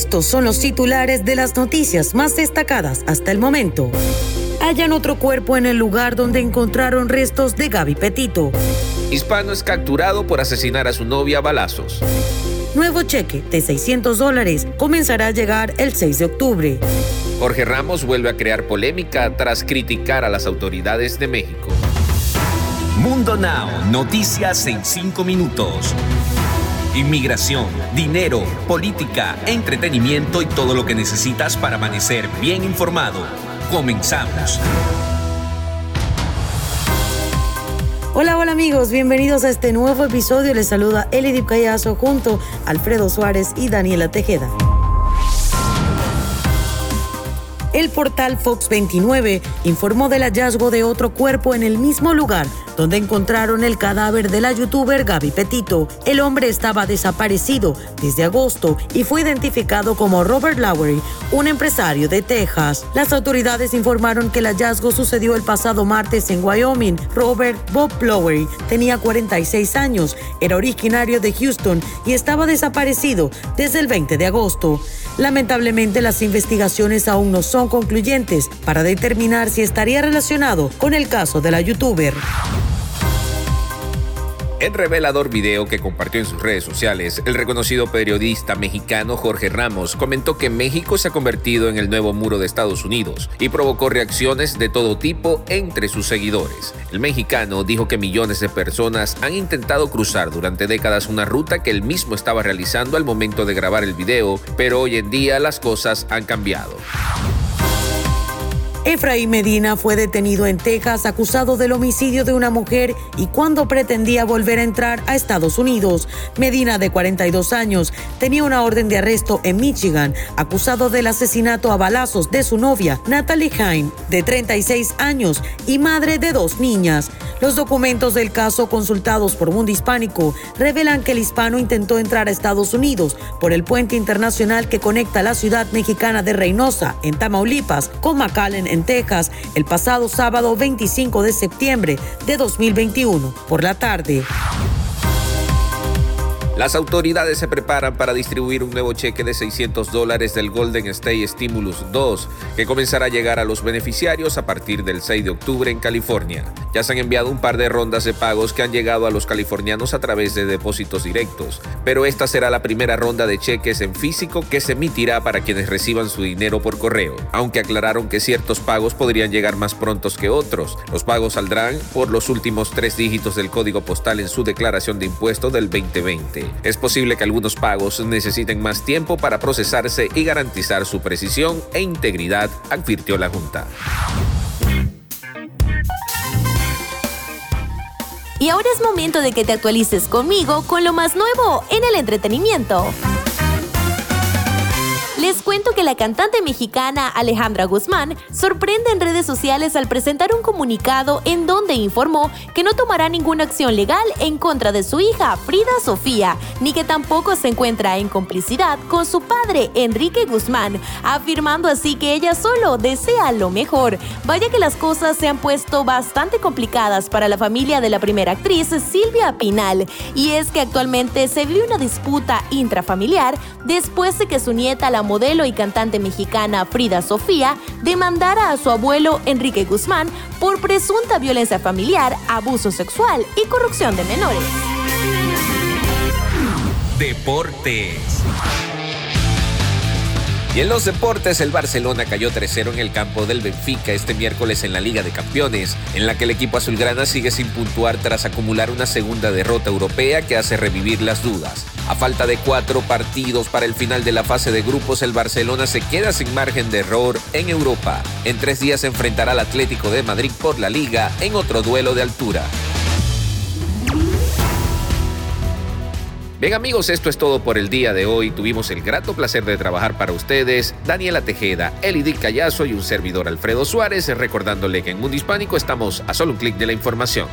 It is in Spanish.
Estos son los titulares de las noticias más destacadas hasta el momento. Hallan otro cuerpo en el lugar donde encontraron restos de Gaby Petito. Hispano es capturado por asesinar a su novia a balazos. Nuevo cheque de 600 dólares comenzará a llegar el 6 de octubre. Jorge Ramos vuelve a crear polémica tras criticar a las autoridades de México. Mundo Now, noticias en 5 minutos. Inmigración, dinero, política, entretenimiento y todo lo que necesitas para amanecer bien informado. Comenzamos. Hola, hola amigos, bienvenidos a este nuevo episodio. Les saluda Elidip Callazo junto a Alfredo Suárez y Daniela Tejeda. El portal Fox 29 informó del hallazgo de otro cuerpo en el mismo lugar donde encontraron el cadáver de la youtuber Gaby Petito. El hombre estaba desaparecido desde agosto y fue identificado como Robert Lowery, un empresario de Texas. Las autoridades informaron que el hallazgo sucedió el pasado martes en Wyoming. Robert Bob Lowery tenía 46 años, era originario de Houston y estaba desaparecido desde el 20 de agosto. Lamentablemente las investigaciones aún no son concluyentes para determinar si estaría relacionado con el caso de la youtuber. En revelador video que compartió en sus redes sociales, el reconocido periodista mexicano Jorge Ramos comentó que México se ha convertido en el nuevo muro de Estados Unidos y provocó reacciones de todo tipo entre sus seguidores. El mexicano dijo que millones de personas han intentado cruzar durante décadas una ruta que él mismo estaba realizando al momento de grabar el video, pero hoy en día las cosas han cambiado. Efraín Medina fue detenido en Texas acusado del homicidio de una mujer y cuando pretendía volver a entrar a Estados Unidos. Medina, de 42 años, tenía una orden de arresto en Michigan, acusado del asesinato a balazos de su novia, Natalie Hine, de 36 años y madre de dos niñas. Los documentos del caso consultados por Mundo Hispánico revelan que el hispano intentó entrar a Estados Unidos por el puente internacional que conecta la ciudad mexicana de Reynosa, en Tamaulipas, con McAllen, en Texas, el pasado sábado 25 de septiembre de 2021, por la tarde. Las autoridades se preparan para distribuir un nuevo cheque de 600 dólares del Golden State Stimulus 2, que comenzará a llegar a los beneficiarios a partir del 6 de octubre en California. Ya se han enviado un par de rondas de pagos que han llegado a los californianos a través de depósitos directos, pero esta será la primera ronda de cheques en físico que se emitirá para quienes reciban su dinero por correo, aunque aclararon que ciertos pagos podrían llegar más prontos que otros. Los pagos saldrán por los últimos tres dígitos del código postal en su declaración de impuesto del 2020. Es posible que algunos pagos necesiten más tiempo para procesarse y garantizar su precisión e integridad, advirtió la Junta. Y ahora es momento de que te actualices conmigo con lo más nuevo en el entretenimiento. Les cuento que la cantante mexicana Alejandra Guzmán sorprende en redes sociales al presentar un comunicado en donde informó que no tomará ninguna acción legal en contra de su hija Frida Sofía, ni que tampoco se encuentra en complicidad con su padre Enrique Guzmán, afirmando así que ella solo desea lo mejor. Vaya que las cosas se han puesto bastante complicadas para la familia de la primera actriz Silvia Pinal, y es que actualmente se vive una disputa intrafamiliar después de que su nieta la modelo y cantante mexicana Frida Sofía demandara a su abuelo Enrique Guzmán por presunta violencia familiar, abuso sexual y corrupción de menores. Deportes. Y en los deportes, el Barcelona cayó 3-0 en el campo del Benfica este miércoles en la Liga de Campeones, en la que el equipo azulgrana sigue sin puntuar tras acumular una segunda derrota europea que hace revivir las dudas. A falta de cuatro partidos para el final de la fase de grupos, el Barcelona se queda sin margen de error en Europa. En tres días se enfrentará al Atlético de Madrid por la Liga en otro duelo de altura. Bien amigos, esto es todo por el día de hoy. Tuvimos el grato placer de trabajar para ustedes. Daniela Tejeda, Elidic Callazo y un servidor Alfredo Suárez, recordándole que en Mundo Hispánico estamos a solo un clic de la información.